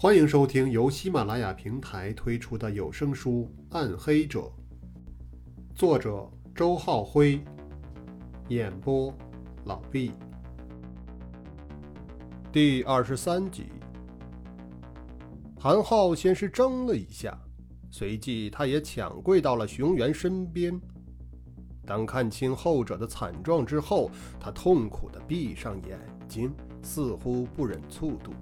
欢迎收听由喜马拉雅平台推出的有声书《暗黑者》，作者周浩辉，演播老毕。第二十三集，韩浩先是怔了一下，随即他也抢跪到了熊原身边。当看清后者的惨状之后，他痛苦地闭上眼睛，似乎不忍卒读。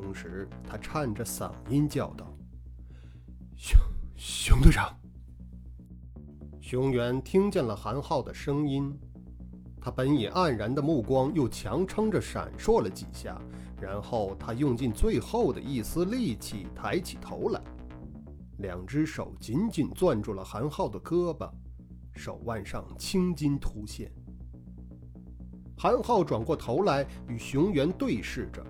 同时，他颤着嗓音叫道：“熊熊队长。”熊原听见了韩浩的声音，他本已黯然的目光又强撑着闪烁了几下，然后他用尽最后的一丝力气抬起头来，两只手紧紧攥住了韩浩的胳膊，手腕上青筋突现。韩浩转过头来与熊原对视着。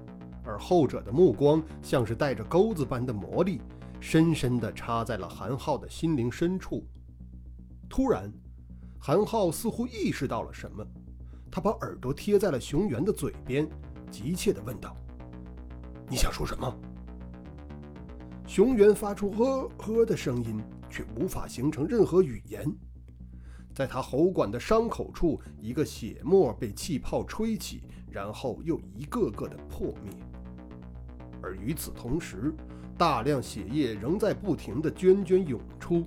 而后者的目光像是带着钩子般的魔力，深深地插在了韩浩的心灵深处。突然，韩浩似乎意识到了什么，他把耳朵贴在了熊原的嘴边，急切地问道：“你想说什么？”熊原发出“呵呵”的声音，却无法形成任何语言。在他喉管的伤口处，一个血沫被气泡吹起，然后又一个个的破灭。而与此同时，大量血液仍在不停地涓涓涌出。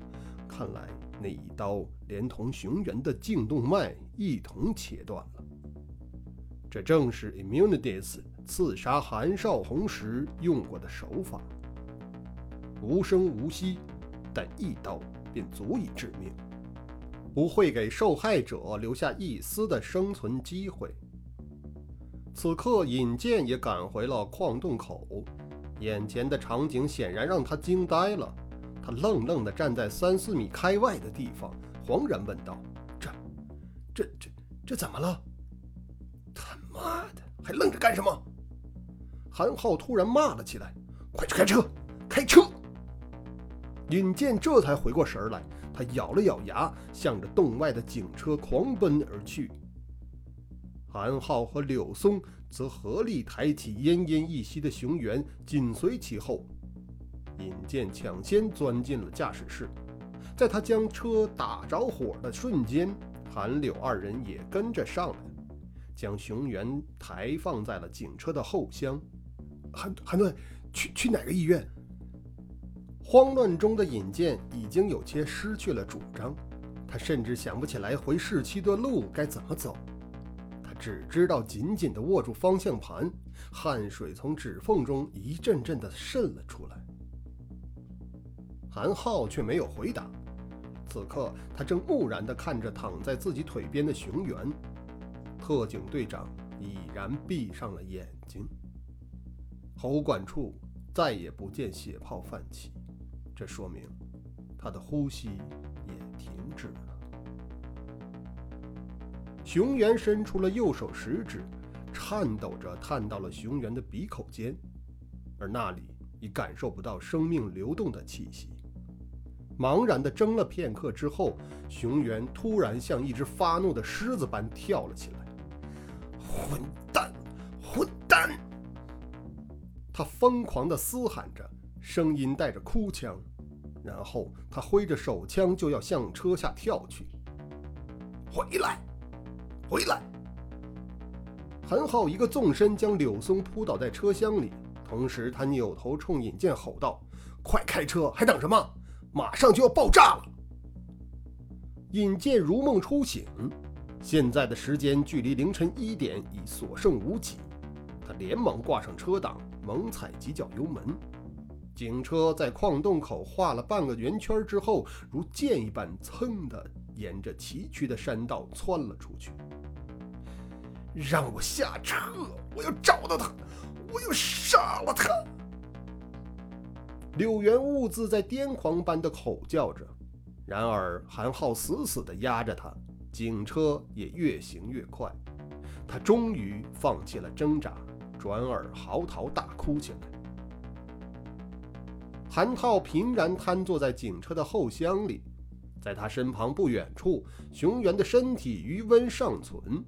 看来那一刀连同熊原的颈动脉一同切断了。这正是 Immunities 刺杀韩少红时用过的手法，无声无息，但一刀便足以致命，不会给受害者留下一丝的生存机会。此刻，尹健也赶回了矿洞口，眼前的场景显然让他惊呆了。他愣愣地站在三四米开外的地方，惶然问道：“这、这、这、这怎么了？他妈的，还愣着干什么？”韩浩突然骂了起来：“快去开车，开车！”尹健这才回过神来，他咬了咬牙，向着洞外的警车狂奔而去。韩浩和柳松则合力抬起奄奄一息的熊原，紧随其后。尹健抢先钻进了驾驶室，在他将车打着火的瞬间，韩柳二人也跟着上来，将熊原抬放在了警车的后厢。韩韩队，去去哪个医院？慌乱中的尹健已经有些失去了主张，他甚至想不起来回市区的路该怎么走。只知道紧紧地握住方向盘，汗水从指缝中一阵阵地渗了出来。韩浩却没有回答，此刻他正木然地看着躺在自己腿边的熊原。特警队长已然闭上了眼睛，喉管处再也不见血泡泛起，这说明他的呼吸也停止了。熊原伸出了右手食指，颤抖着探到了熊原的鼻口间，而那里已感受不到生命流动的气息。茫然地怔了片刻之后，熊原突然像一只发怒的狮子般跳了起来：“混蛋，混蛋！”他疯狂地嘶喊着，声音带着哭腔，然后他挥着手枪就要向车下跳去。回来！回来！韩浩一个纵身将柳松扑倒在车厢里，同时他扭头冲尹健吼道：“快开车，还等什么？马上就要爆炸了！”尹健如梦初醒，现在的时间距离凌晨一点已所剩无几，他连忙挂上车档，猛踩几脚油门。警车在矿洞口画了半个圆圈之后，如箭一般，噌的沿着崎岖的山道窜了出去。让我下车！我要找到他，我要杀了他！柳原兀自在癫狂般的吼叫着，然而韩浩死死地压着他，警车也越行越快，他终于放弃了挣扎，转而嚎啕大哭起来。韩浩平然瘫坐在警车的后厢里，在他身旁不远处，熊原的身体余温尚存。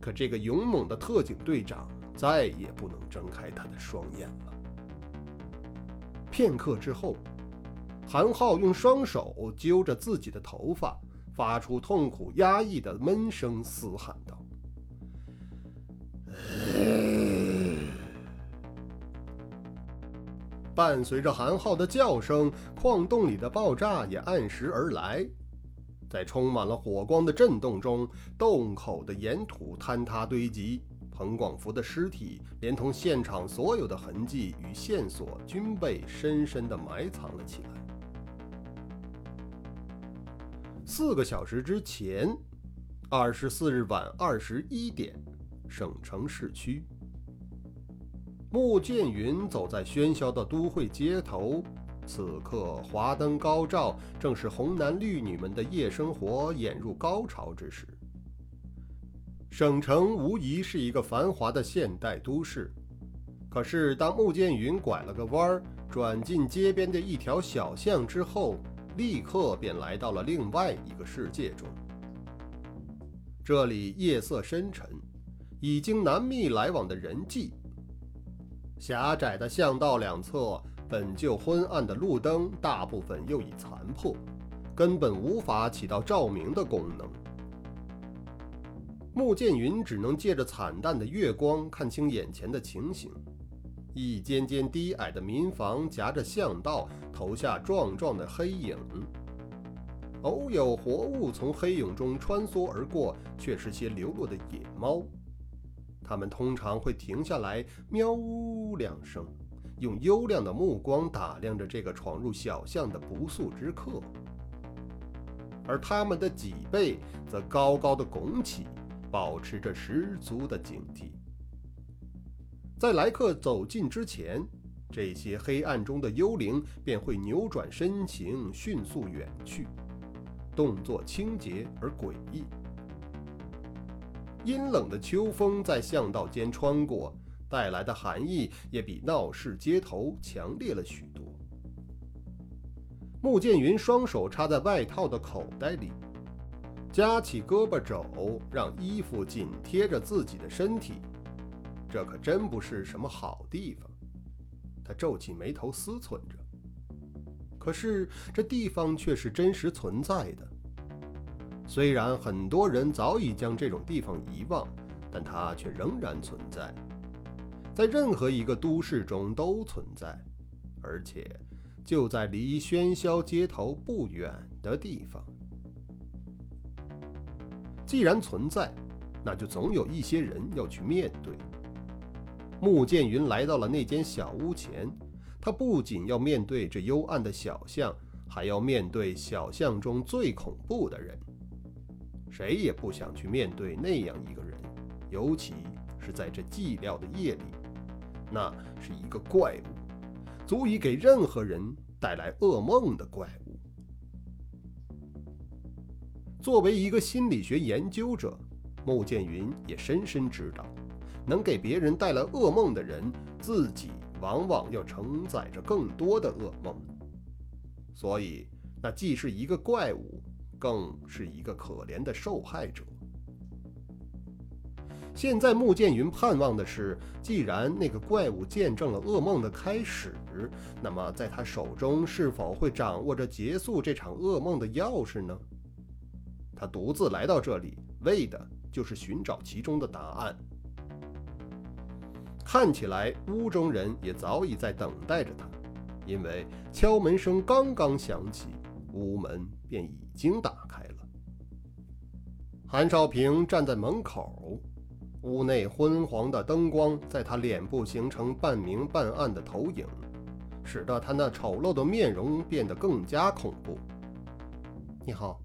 可这个勇猛的特警队长再也不能睁开他的双眼了。片刻之后，韩浩用双手揪着自己的头发，发出痛苦压抑的闷声，嘶喊道：“伴随着韩浩的叫声，矿洞里的爆炸也按时而来。在充满了火光的震动中，洞口的岩土坍塌堆积。”彭广福的尸体，连同现场所有的痕迹与线索，均被深深地埋藏了起来。四个小时之前，二十四日晚二十一点，省城市区，穆剑云走在喧嚣的都会街头，此刻华灯高照，正是红男绿女们的夜生活演入高潮之时。省城无疑是一个繁华的现代都市，可是当穆剑云拐了个弯儿，转进街边的一条小巷之后，立刻便来到了另外一个世界中。这里夜色深沉，已经难觅来往的人迹。狭窄的巷道两侧本就昏暗的路灯，大部分又已残破，根本无法起到照明的功能。穆剑云只能借着惨淡的月光看清眼前的情形：一间间低矮的民房夹着巷道，投下壮壮的黑影。偶有活物从黑影中穿梭而过，却是些流落的野猫。它们通常会停下来，喵呜两声，用幽亮的目光打量着这个闯入小巷的不速之客。而它们的脊背则高高的拱起。保持着十足的警惕，在来客走近之前，这些黑暗中的幽灵便会扭转身形，迅速远去，动作清洁而诡异。阴冷的秋风在巷道间穿过，带来的寒意也比闹市街头强烈了许多。穆剑云双手插在外套的口袋里。夹起胳膊肘，让衣服紧贴着自己的身体，这可真不是什么好地方。他皱起眉头思忖着。可是这地方却是真实存在的。虽然很多人早已将这种地方遗忘，但它却仍然存在，在任何一个都市中都存在，而且就在离喧嚣街头不远的地方。既然存在，那就总有一些人要去面对。穆剑云来到了那间小屋前，他不仅要面对这幽暗的小巷，还要面对小巷中最恐怖的人。谁也不想去面对那样一个人，尤其是在这寂寥的夜里。那是一个怪物，足以给任何人带来噩梦的怪物。作为一个心理学研究者，穆剑云也深深知道，能给别人带来噩梦的人，自己往往要承载着更多的噩梦。所以，那既是一个怪物，更是一个可怜的受害者。现在，穆剑云盼望的是，既然那个怪物见证了噩梦的开始，那么在他手中是否会掌握着结束这场噩梦的钥匙呢？他独自来到这里，为的就是寻找其中的答案。看起来屋中人也早已在等待着他，因为敲门声刚刚响起，屋门便已经打开了。韩少平站在门口，屋内昏黄的灯光在他脸部形成半明半暗的投影，使得他那丑陋的面容变得更加恐怖。你好。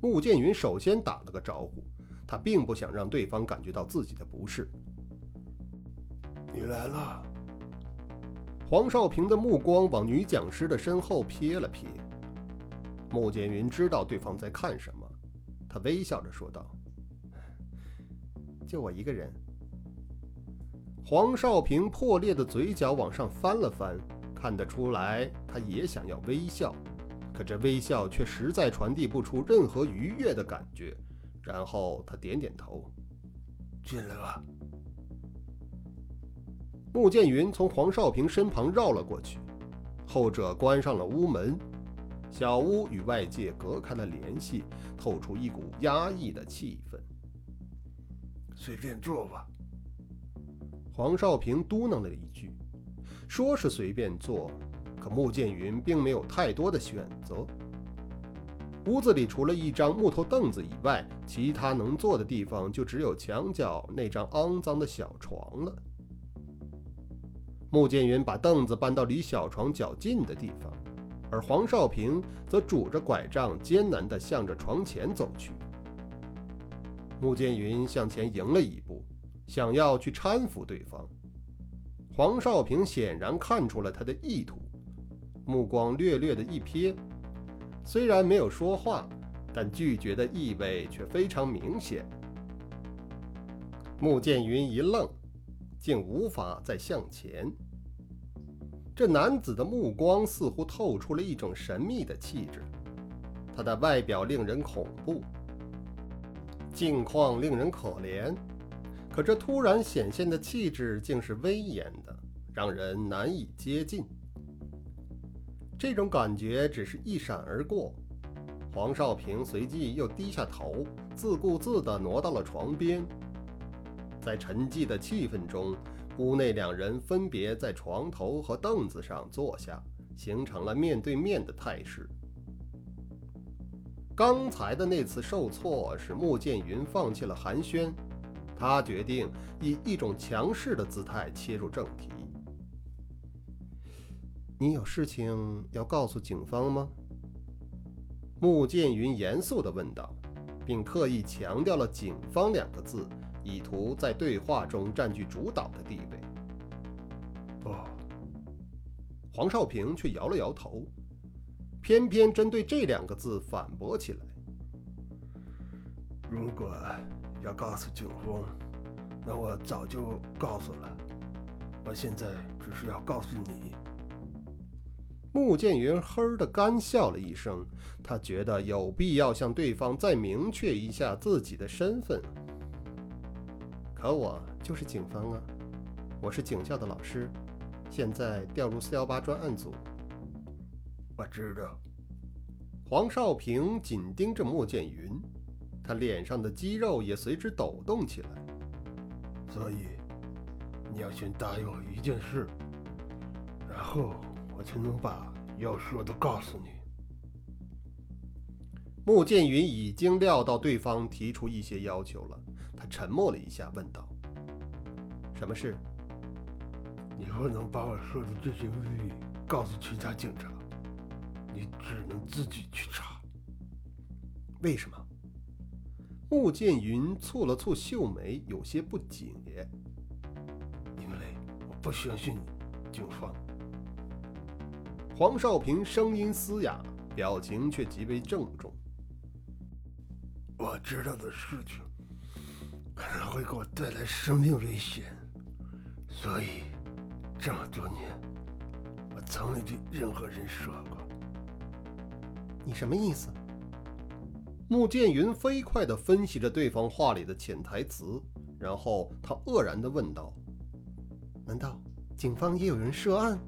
穆剑云首先打了个招呼，他并不想让对方感觉到自己的不适。你来了。黄少平的目光往女讲师的身后瞥了瞥。穆剑云知道对方在看什么，他微笑着说道：“就我一个人。”黄少平破裂的嘴角往上翻了翻，看得出来，他也想要微笑。可这微笑却实在传递不出任何愉悦的感觉，然后他点点头，进来吧。穆剑云从黄少平身旁绕了过去，后者关上了屋门，小屋与外界隔开了联系，透出一股压抑的气氛。随便坐吧。黄少平嘟囔了一句，说是随便坐，可穆剑云并没有太多的选择。屋子里除了一张木头凳子以外，其他能坐的地方就只有墙角那张肮脏的小床了。穆剑云把凳子搬到离小床较近的地方，而黄少平则拄着拐杖，艰难地向着床前走去。穆剑云向前迎了一步，想要去搀扶对方。黄少平显然看出了他的意图，目光略略的一瞥。虽然没有说话，但拒绝的意味却非常明显。穆剑云一愣，竟无法再向前。这男子的目光似乎透出了一种神秘的气质，他的外表令人恐怖，境况令人可怜，可这突然显现的气质竟是威严的，让人难以接近。这种感觉只是一闪而过，黄少平随即又低下头，自顾自地挪到了床边。在沉寂的气氛中，屋内两人分别在床头和凳子上坐下，形成了面对面的态势。刚才的那次受挫使穆剑云放弃了寒暄，他决定以一种强势的姿态切入正题。你有事情要告诉警方吗？穆剑云严肃地问道，并特意强调了“警方”两个字，以图在对话中占据主导的地位。不，黄少平却摇了摇头，偏偏针对这两个字反驳起来：“如果要告诉警方，那我早就告诉了。我现在只是要告诉你。”穆剑云呵的干笑了一声，他觉得有必要向对方再明确一下自己的身份。可我就是警方啊，我是警校的老师，现在调入四幺八专案组。我知道。黄少平紧盯着穆剑云，他脸上的肌肉也随之抖动起来。所以，你要先答应我一件事，然后。我才能把要说的告诉你。穆剑云已经料到对方提出一些要求了，他沉默了一下，问道：“什么事？你不能把我说的这些秘密告诉其他警察，你只能自己去查。为什么？”穆剑云蹙了蹙秀眉，有些不解。因为我不相信警方。黄少平声音嘶哑，表情却极为郑重。我知道的事情可能会给我带来生命危险，所以这么多年我从未对任何人说过。你什么意思？穆剑云飞快地分析着对方话里的潜台词，然后他愕然地问道：“难道警方也有人涉案？”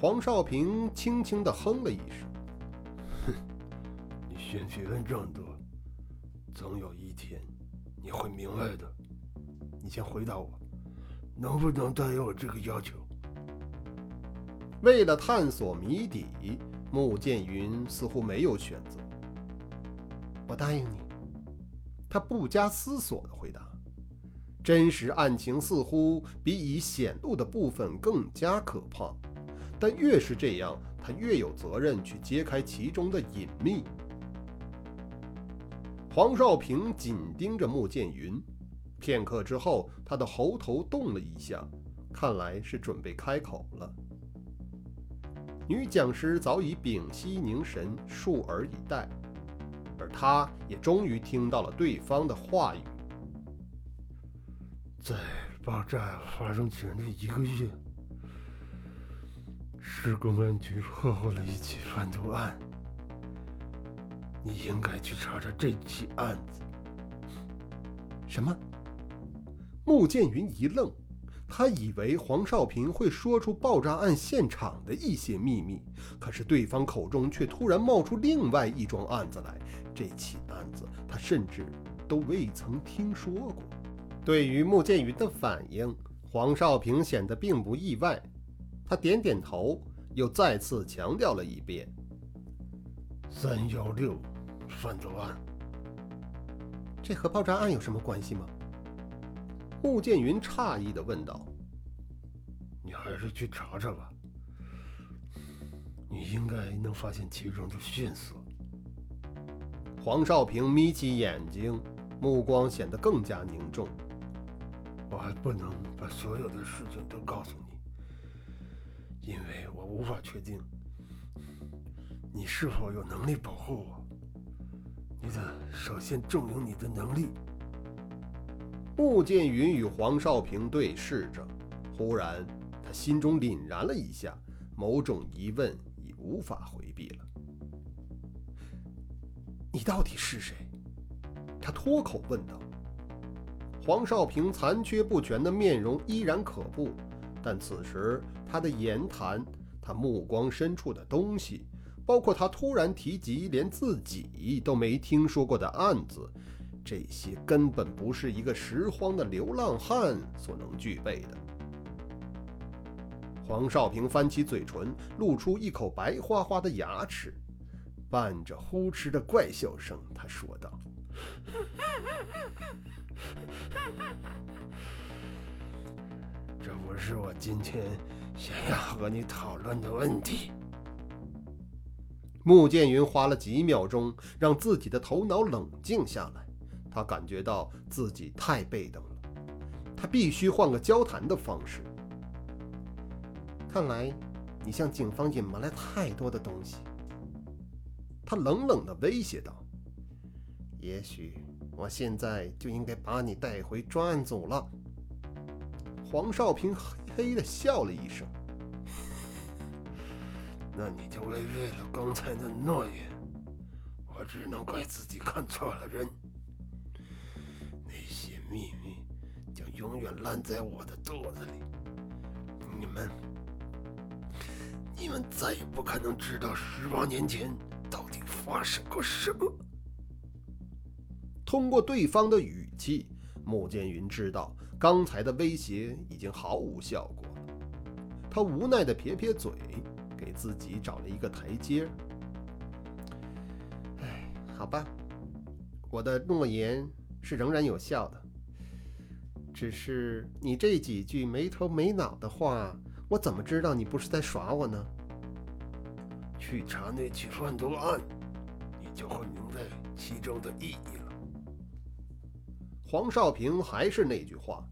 黄少平轻轻地哼了一声：“哼，你先别问这么多，总有一天你会明白的。你先回答我，能不能答应我这个要求？”为了探索谜底，穆剑云似乎没有选择。我答应你。他不加思索地回答：“真实案情似乎比已显露的部分更加可怕。”但越是这样，他越有责任去揭开其中的隐秘。黄少平紧盯着穆剑云，片刻之后，他的喉头动了一下，看来是准备开口了。女讲师早已屏息凝神，竖耳以待，而他也终于听到了对方的话语：在爆炸发生前的一个月。市公安局破获了一起贩毒案，你应该去查查这起案子。什么？穆剑云一愣，他以为黄少平会说出爆炸案现场的一些秘密，可是对方口中却突然冒出另外一桩案子来。这起案子他甚至都未曾听说过。对于穆剑云的反应，黄少平显得并不意外。他点点头，又再次强调了一遍：“三幺六犯罪案，这和爆炸案有什么关系吗？”穆剑云诧异的问道：“你还是去查查吧，你应该能发现其中的线索。”黄少平眯起眼睛，目光显得更加凝重。我还不能把所有的事情都告诉你，因为我无法确定你是否有能力保护我。你得首先证明你的能力。穆剑云与黄少平对视着，忽然，他心中凛然了一下，某种疑问已无法回避了。你到底是谁？他脱口问道。黄少平残缺不全的面容依然可怖，但此时他的言谈，他目光深处的东西，包括他突然提及连自己都没听说过的案子。这些根本不是一个拾荒的流浪汉所能具备的。黄少平翻起嘴唇，露出一口白花花的牙齿，伴着呼哧的怪笑声，他说道：“ 这不是我今天想要和你讨论的问题。”穆剑云花了几秒钟，让自己的头脑冷静下来。他感觉到自己太被动了，他必须换个交谈的方式。看来，你向警方隐瞒了太多的东西。他冷冷地威胁道：“也许我现在就应该把你带回专案组了。”黄少平嘿嘿地笑了一声：“那你就违背了刚才的诺言，我只能怪自己看错了人。”那些秘密将永远烂在我的肚子里。你们，你们再也不可能知道十八年前到底发生过什么。通过对方的语气，穆剑云知道刚才的威胁已经毫无效果了。他无奈的撇撇嘴，给自己找了一个台阶。哎，好吧，我的诺言是仍然有效的。只是你这几句没头没脑的话，我怎么知道你不是在耍我呢？去查那起贩毒案，你就会明白其中的意义了。黄少平还是那句话，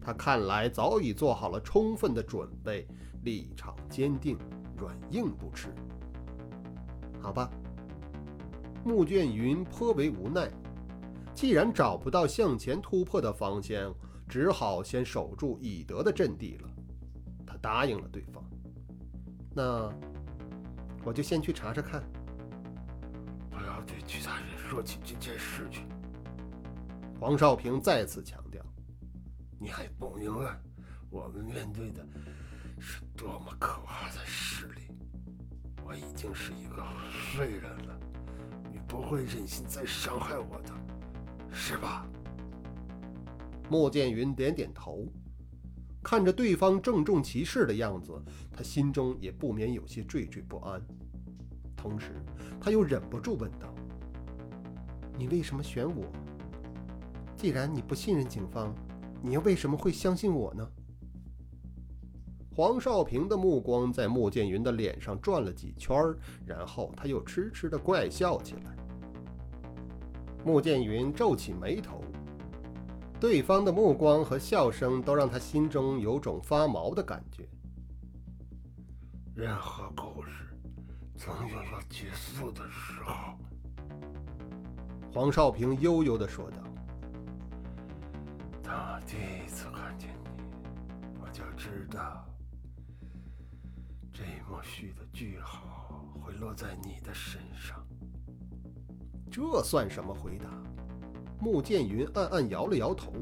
他看来早已做好了充分的准备，立场坚定，软硬不吃。好吧，穆卷云颇为无奈。既然找不到向前突破的方向，只好先守住以德的阵地了。他答应了对方。那我就先去查查看。不要对其他人说起这件事去。黄少平再次强调：“你还不明白，我们面对的是多么可怕的势力。我已经是一个废人了，你不会忍心再伤害我的。”是吧？莫剑云点点头，看着对方郑重其事的样子，他心中也不免有些惴惴不安。同时，他又忍不住问道：“你为什么选我？既然你不信任警方，你又为什么会相信我呢？”黄少平的目光在穆剑云的脸上转了几圈，然后他又痴痴的怪笑起来。穆剑云皱起眉头，对方的目光和笑声都让他心中有种发毛的感觉。任何故事总有要结束的时候。黄少平悠悠地说道：“当我第一次看见你，我就知道这一幕戏的句号会落在你的身上。”这算什么回答？穆剑云暗暗摇了摇头，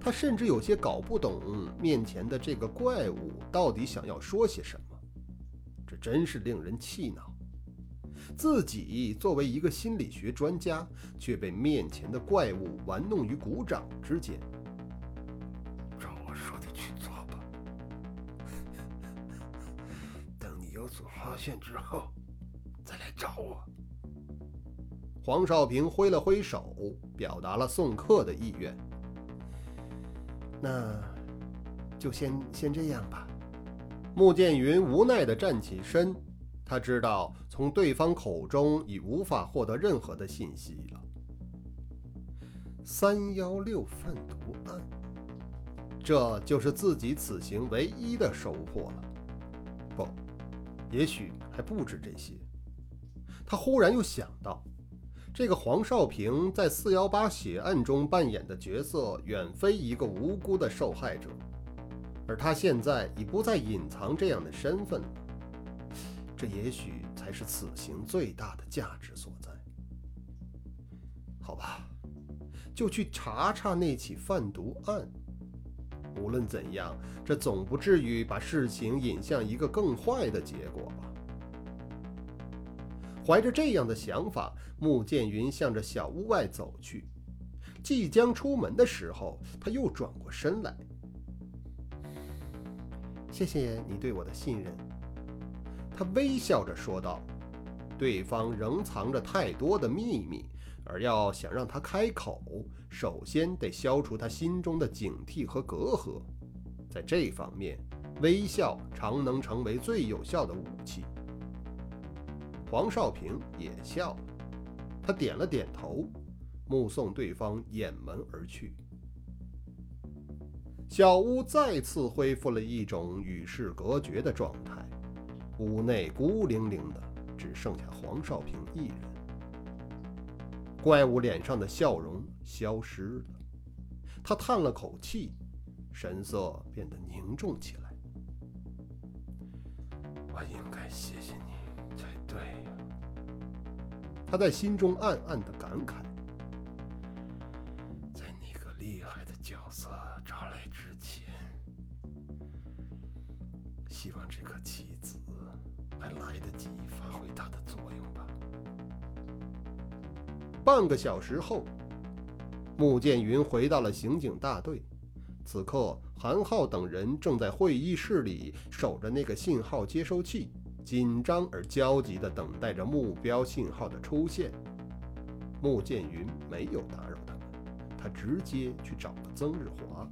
他甚至有些搞不懂面前的这个怪物到底想要说些什么。这真是令人气恼。自己作为一个心理学专家，却被面前的怪物玩弄于股掌之间。所发现之后，再来找我。黄少平挥了挥手，表达了送客的意愿。那就先先这样吧。穆剑云无奈地站起身。他知道从对方口中已无法获得任何的信息了。三幺六贩毒案，这就是自己此行唯一的收获了。也许还不止这些。他忽然又想到，这个黄少平在四幺八血案中扮演的角色，远非一个无辜的受害者，而他现在已不再隐藏这样的身份。这也许才是此行最大的价值所在。好吧，就去查查那起贩毒案。无论怎样，这总不至于把事情引向一个更坏的结果吧？怀着这样的想法，穆剑云向着小屋外走去。即将出门的时候，他又转过身来：“谢谢你对我的信任。”他微笑着说道：“对方仍藏着太多的秘密，而要想让他开口，首先得消除他心中的警惕和隔阂。在这方面，微笑常能成为最有效的武器。”黄少平也笑了，他点了点头，目送对方掩门而去。小屋再次恢复了一种与世隔绝的状态。屋内孤零零的，只剩下黄少平一人。怪物脸上的笑容消失了，他叹了口气，神色变得凝重起来。我应该谢谢你才对呀，他在心中暗暗的感慨。在那个厉害的角色找来之前，希望这颗棋子。还来得及发挥它的作用吧。半个小时后，穆剑云回到了刑警大队。此刻，韩浩等人正在会议室里守着那个信号接收器，紧张而焦急地等待着目标信号的出现。穆剑云没有打扰他们，他直接去找了曾日华。